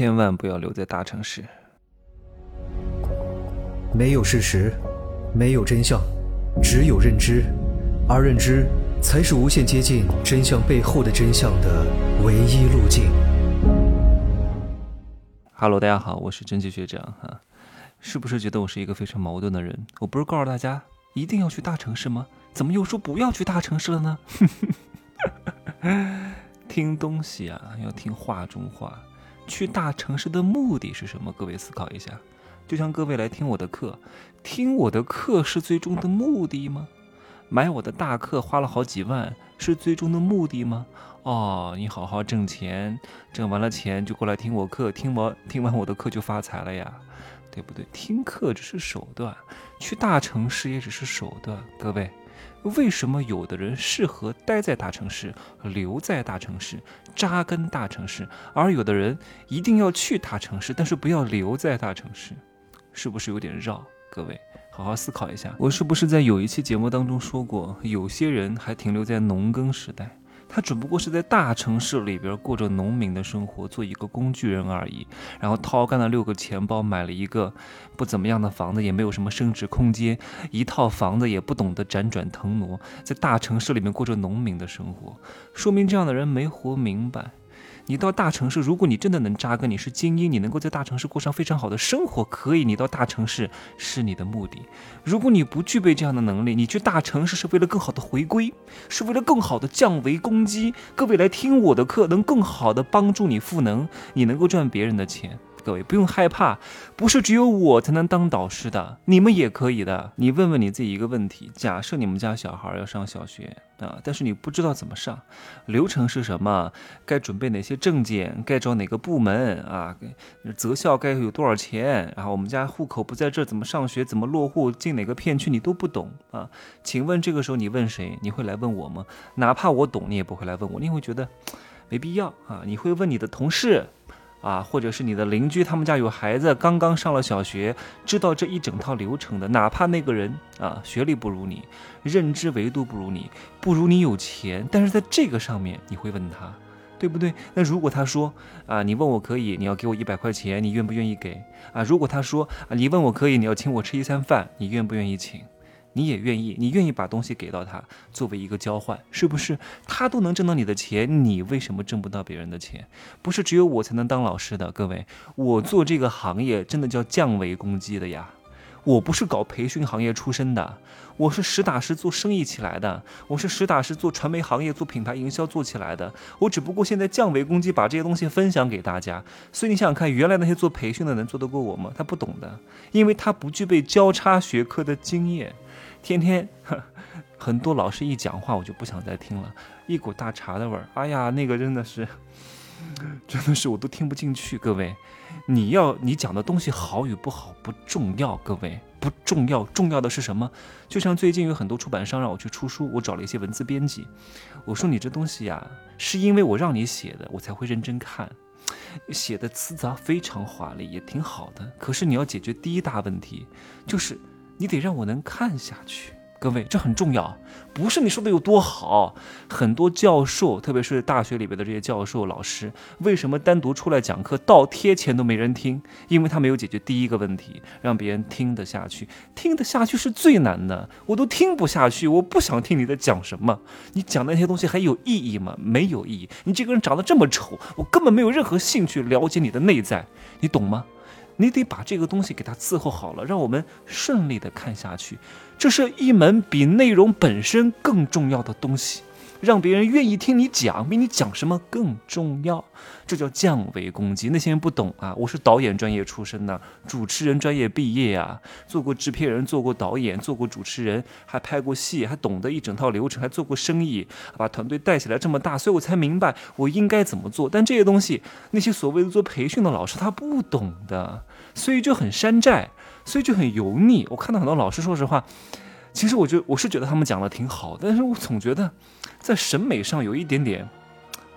千万不要留在大城市。没有事实，没有真相，只有认知，而认知才是无限接近真相背后的真相的唯一路径。Hello，大家好，我是真奇学长哈。是不是觉得我是一个非常矛盾的人？我不是告诉大家一定要去大城市吗？怎么又说不要去大城市了呢？听东西啊，要听话中话。去大城市的目的是什么？各位思考一下。就像各位来听我的课，听我的课是最终的目的吗？买我的大课花了好几万，是最终的目的吗？哦，你好好挣钱，挣完了钱就过来听我课，听完听完我的课就发财了呀，对不对？听课只是手段，去大城市也只是手段。各位，为什么有的人适合待在大城市，留在大城市，扎根大城市，而有的人一定要去大城市，但是不要留在大城市？是不是有点绕？各位，好好思考一下。我是不是在有一期节目当中说过，有些人还停留在农耕时代，他只不过是在大城市里边过着农民的生活，做一个工具人而已。然后掏干了六个钱包，买了一个不怎么样的房子，也没有什么升值空间，一套房子也不懂得辗转腾挪，在大城市里面过着农民的生活，说明这样的人没活明白。你到大城市，如果你真的能扎根，你是精英，你能够在大城市过上非常好的生活，可以。你到大城市是你的目的。如果你不具备这样的能力，你去大城市是为了更好的回归，是为了更好的降维攻击。各位来听我的课，能更好的帮助你赋能，你能够赚别人的钱。各位不用害怕，不是只有我才能当导师的，你们也可以的。你问问你自己一个问题：假设你们家小孩要上小学啊，但是你不知道怎么上，流程是什么？该准备哪些证件？该找哪个部门啊？择校该有多少钱？然后我们家户口不在这，怎么上学？怎么落户？进哪个片区？你都不懂啊？请问这个时候你问谁？你会来问我吗？哪怕我懂，你也不会来问我，你会觉得没必要啊？你会问你的同事？啊，或者是你的邻居，他们家有孩子，刚刚上了小学，知道这一整套流程的，哪怕那个人啊学历不如你，认知维度不如你，不如你有钱，但是在这个上面你会问他，对不对？那如果他说啊，你问我可以，你要给我一百块钱，你愿不愿意给？啊，如果他说啊，你问我可以，你要请我吃一餐饭，你愿不愿意请？你也愿意，你愿意把东西给到他，作为一个交换，是不是？他都能挣到你的钱，你为什么挣不到别人的钱？不是只有我才能当老师的，各位，我做这个行业真的叫降维攻击的呀！我不是搞培训行业出身的，我是实打实做生意起来的，我是实打实做传媒行业、做品牌营销做起来的。我只不过现在降维攻击，把这些东西分享给大家。所以你想想看，原来那些做培训的能做得过我吗？他不懂的，因为他不具备交叉学科的经验。天天 很多老师一讲话，我就不想再听了，一股大茶的味儿。哎呀，那个真的是，真的是我都听不进去。各位，你要你讲的东西好与不好不重要，各位不重要，重要的是什么？就像最近有很多出版商让我去出书，我找了一些文字编辑，我说你这东西呀，是因为我让你写的，我才会认真看，写的词杂非常华丽，也挺好的。可是你要解决第一大问题，就是。你得让我能看下去，各位，这很重要。不是你说的有多好，很多教授，特别是大学里边的这些教授老师，为什么单独出来讲课倒贴钱都没人听？因为他没有解决第一个问题，让别人听得下去。听得下去是最难的，我都听不下去，我不想听你在讲什么。你讲那些东西还有意义吗？没有意义。你这个人长得这么丑，我根本没有任何兴趣了解你的内在，你懂吗？你得把这个东西给它伺候好了，让我们顺利的看下去。这是一门比内容本身更重要的东西，让别人愿意听你讲，比你讲什么更重要。这叫降维攻击。那些人不懂啊，我是导演专业出身的，主持人专业毕业啊，做过制片人，做过导演，做过主持人，还拍过戏，还懂得一整套流程，还做过生意，把团队带起来这么大，所以我才明白我应该怎么做。但这些东西，那些所谓的做培训的老师他不懂的。所以就很山寨，所以就很油腻。我看到很多老师，说实话，其实我觉我是觉得他们讲的挺好，但是我总觉得在审美上有一点点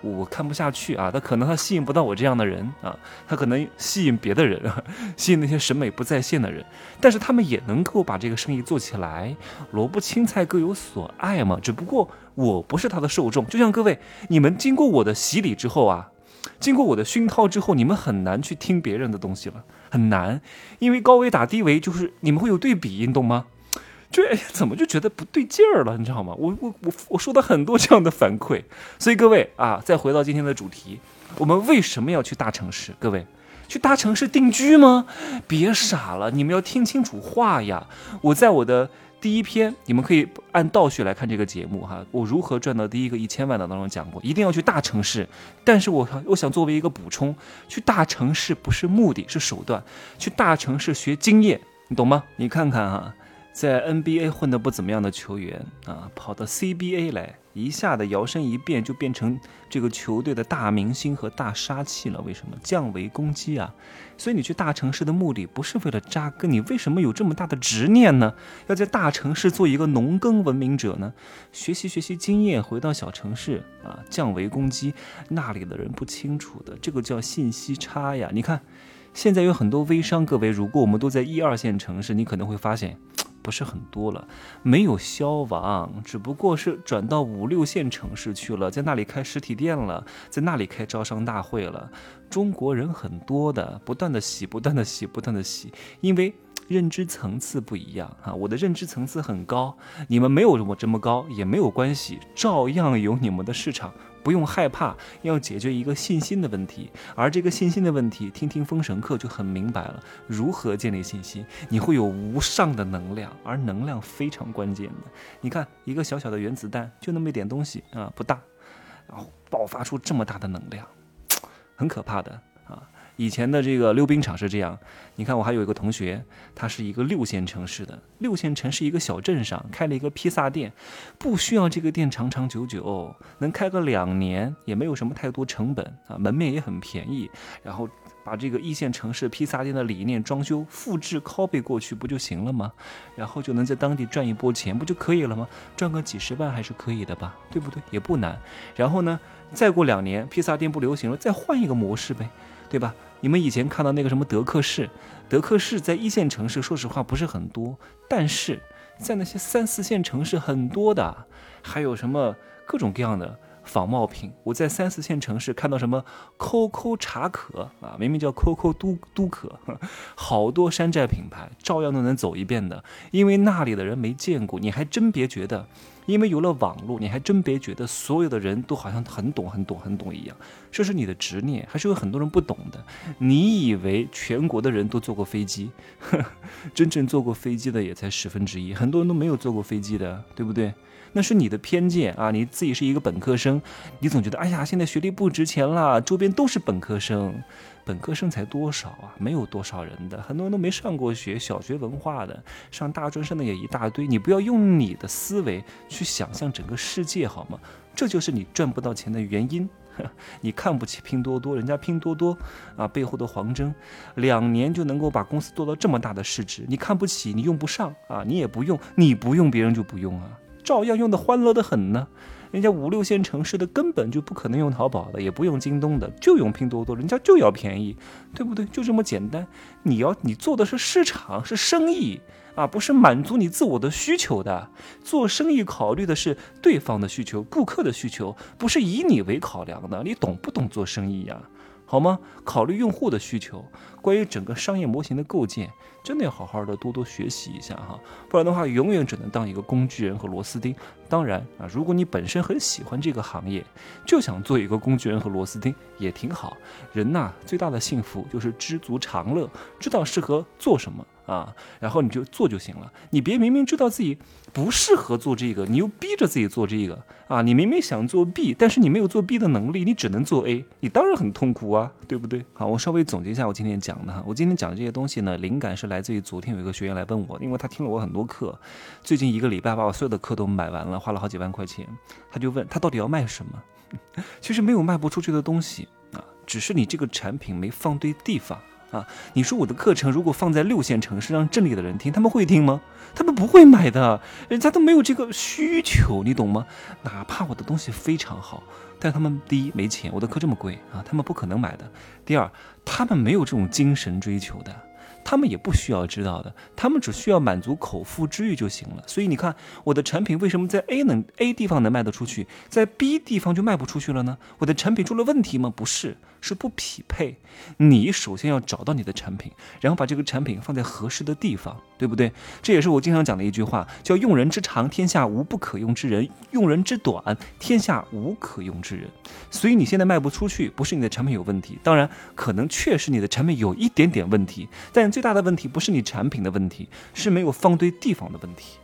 我看不下去啊。他可能他吸引不到我这样的人啊，他可能吸引别的人，吸引那些审美不在线的人。但是他们也能够把这个生意做起来，萝卜青菜各有所爱嘛。只不过我不是他的受众，就像各位，你们经过我的洗礼之后啊。经过我的熏陶之后，你们很难去听别人的东西了，很难，因为高维打低维就是你们会有对比，你懂吗？这，怎么就觉得不对劲儿了？你知道吗？我我我我收到很多这样的反馈，所以各位啊，再回到今天的主题，我们为什么要去大城市？各位，去大城市定居吗？别傻了，你们要听清楚话呀！我在我的。第一篇，你们可以按倒序来看这个节目哈。我如何赚到第一个一千万的当中讲过，一定要去大城市。但是我我想作为一个补充，去大城市不是目的，是手段。去大城市学经验，你懂吗？你看看哈。在 NBA 混得不怎么样的球员啊，跑到 CBA 来，一下子摇身一变就变成这个球队的大明星和大杀器了。为什么降维攻击啊？所以你去大城市的目的不是为了扎根，你为什么有这么大的执念呢？要在大城市做一个农耕文明者呢？学习学习经验，回到小城市啊，降维攻击，那里的人不清楚的，这个叫信息差呀。你看，现在有很多微商，各位，如果我们都在一二线城市，你可能会发现。不是很多了，没有消亡，只不过是转到五六线城市去了，在那里开实体店了，在那里开招商大会了。中国人很多的，不断的洗，不断的洗，不断的洗，因为认知层次不一样啊。我的认知层次很高，你们没有我这么高也没有关系，照样有你们的市场。不用害怕，要解决一个信心的问题，而这个信心的问题，听听封神课就很明白了。如何建立信心？你会有无上的能量，而能量非常关键的。你看，一个小小的原子弹，就那么一点东西啊，不大，然后爆发出这么大的能量，很可怕的啊。以前的这个溜冰场是这样，你看我还有一个同学，他是一个六线城市的，六线城市一个小镇上开了一个披萨店，不需要这个店长长久久，能开个两年也没有什么太多成本啊，门面也很便宜，然后把这个一线城市披萨店的理念装修复制 copy 过去不就行了吗？然后就能在当地赚一波钱不就可以了吗？赚个几十万还是可以的吧，对不对？也不难。然后呢，再过两年披萨店不流行了，再换一个模式呗。对吧？你们以前看到那个什么德克士，德克士在一线城市，说实话不是很多，但是在那些三四线城市很多的，还有什么各种各样的。仿冒品，我在三四线城市看到什么 COCO 茶可啊，明明叫 COCO 都都可，好多山寨品牌，照样都能走一遍的，因为那里的人没见过。你还真别觉得，因为有了网络，你还真别觉得所有的人都好像很懂、很懂、很懂一样。这是你的执念，还是有很多人不懂的。你以为全国的人都坐过飞机，真正坐过飞机的也才十分之一，很多人都没有坐过飞机的，对不对？那是你的偏见啊！你自己是一个本科生，你总觉得哎呀，现在学历不值钱了，周边都是本科生，本科生才多少啊？没有多少人的，很多人都没上过学，小学文化的，上大专生的也一大堆。你不要用你的思维去想象整个世界好吗？这就是你赚不到钱的原因。你看不起拼多多，人家拼多多啊背后的黄峥，两年就能够把公司做到这么大的市值，你看不起，你用不上啊，你也不用，你不用别人就不用啊。照样用的欢乐的很呢，人家五六线城市的根本就不可能用淘宝的，也不用京东的，就用拼多多，人家就要便宜，对不对？就这么简单。你要你做的是市场，是生意啊，不是满足你自我的需求的。做生意考虑的是对方的需求，顾客的需求，不是以你为考量的。你懂不懂做生意呀？好吗？考虑用户的需求，关于整个商业模型的构建，真的要好好的多多学习一下哈，不然的话，永远只能当一个工具人和螺丝钉。当然啊，如果你本身很喜欢这个行业，就想做一个工具人和螺丝钉，也挺好。人呐，最大的幸福就是知足常乐，知道适合做什么。啊，然后你就做就行了，你别明明知道自己不适合做这个，你又逼着自己做这个啊！你明明想做 B，但是你没有做 B 的能力，你只能做 A，你当然很痛苦啊，对不对？好，我稍微总结一下我今天讲的哈，我今天讲的这些东西呢，灵感是来自于昨天有一个学员来问我，因为他听了我很多课，最近一个礼拜把我所有的课都买完了，花了好几万块钱，他就问他到底要卖什么？其实没有卖不出去的东西啊，只是你这个产品没放对地方。啊，你说我的课程如果放在六线城市让镇里的人听，他们会听吗？他们不会买的，人家都没有这个需求，你懂吗？哪怕我的东西非常好，但他们第一没钱，我的课这么贵啊，他们不可能买的。第二，他们没有这种精神追求的。他们也不需要知道的，他们只需要满足口腹之欲就行了。所以你看，我的产品为什么在 A 能 A 地方能卖得出去，在 B 地方就卖不出去了呢？我的产品出了问题吗？不是，是不匹配。你首先要找到你的产品，然后把这个产品放在合适的地方，对不对？这也是我经常讲的一句话，叫“用人之长，天下无不可用之人；用人之短，天下无可用之人”。所以你现在卖不出去，不是你的产品有问题，当然可能确实你的产品有一点点问题，但最大的问题不是你产品的问题，是没有放对地方的问题。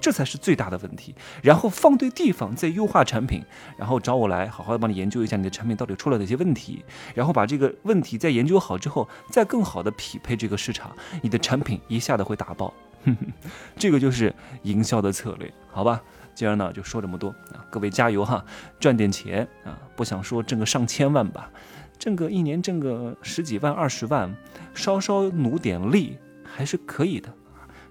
这才是最大的问题。然后放对地方，再优化产品，然后找我来好好的帮你研究一下你的产品到底出了哪些问题，然后把这个问题再研究好之后，再更好的匹配这个市场，你的产品一下子会打爆。这个就是营销的策略，好吧？今儿呢就说这么多啊，各位加油哈，赚点钱啊，不想说挣个上千万吧，挣个一年挣个十几万、二十万，稍稍努点力还是可以的。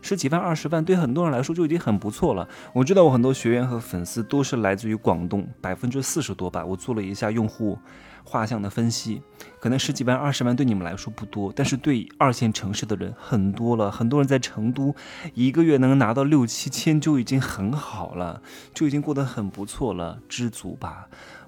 十几万、二十万，对很多人来说就已经很不错了。我知道我很多学员和粉丝都是来自于广东，百分之四十多吧。我做了一下用户画像的分析，可能十几万、二十万对你们来说不多，但是对二线城市的人很多了。很多人在成都一个月能拿到六七千就已经很好了，就已经过得很不错了，知足吧。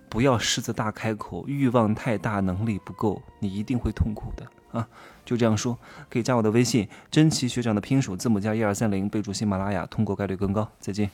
不要狮子大开口，欲望太大，能力不够，你一定会痛苦的。啊，就这样说，可以加我的微信，珍奇学长的拼手字母加一二三零，备注喜马拉雅，通过概率更高。再见。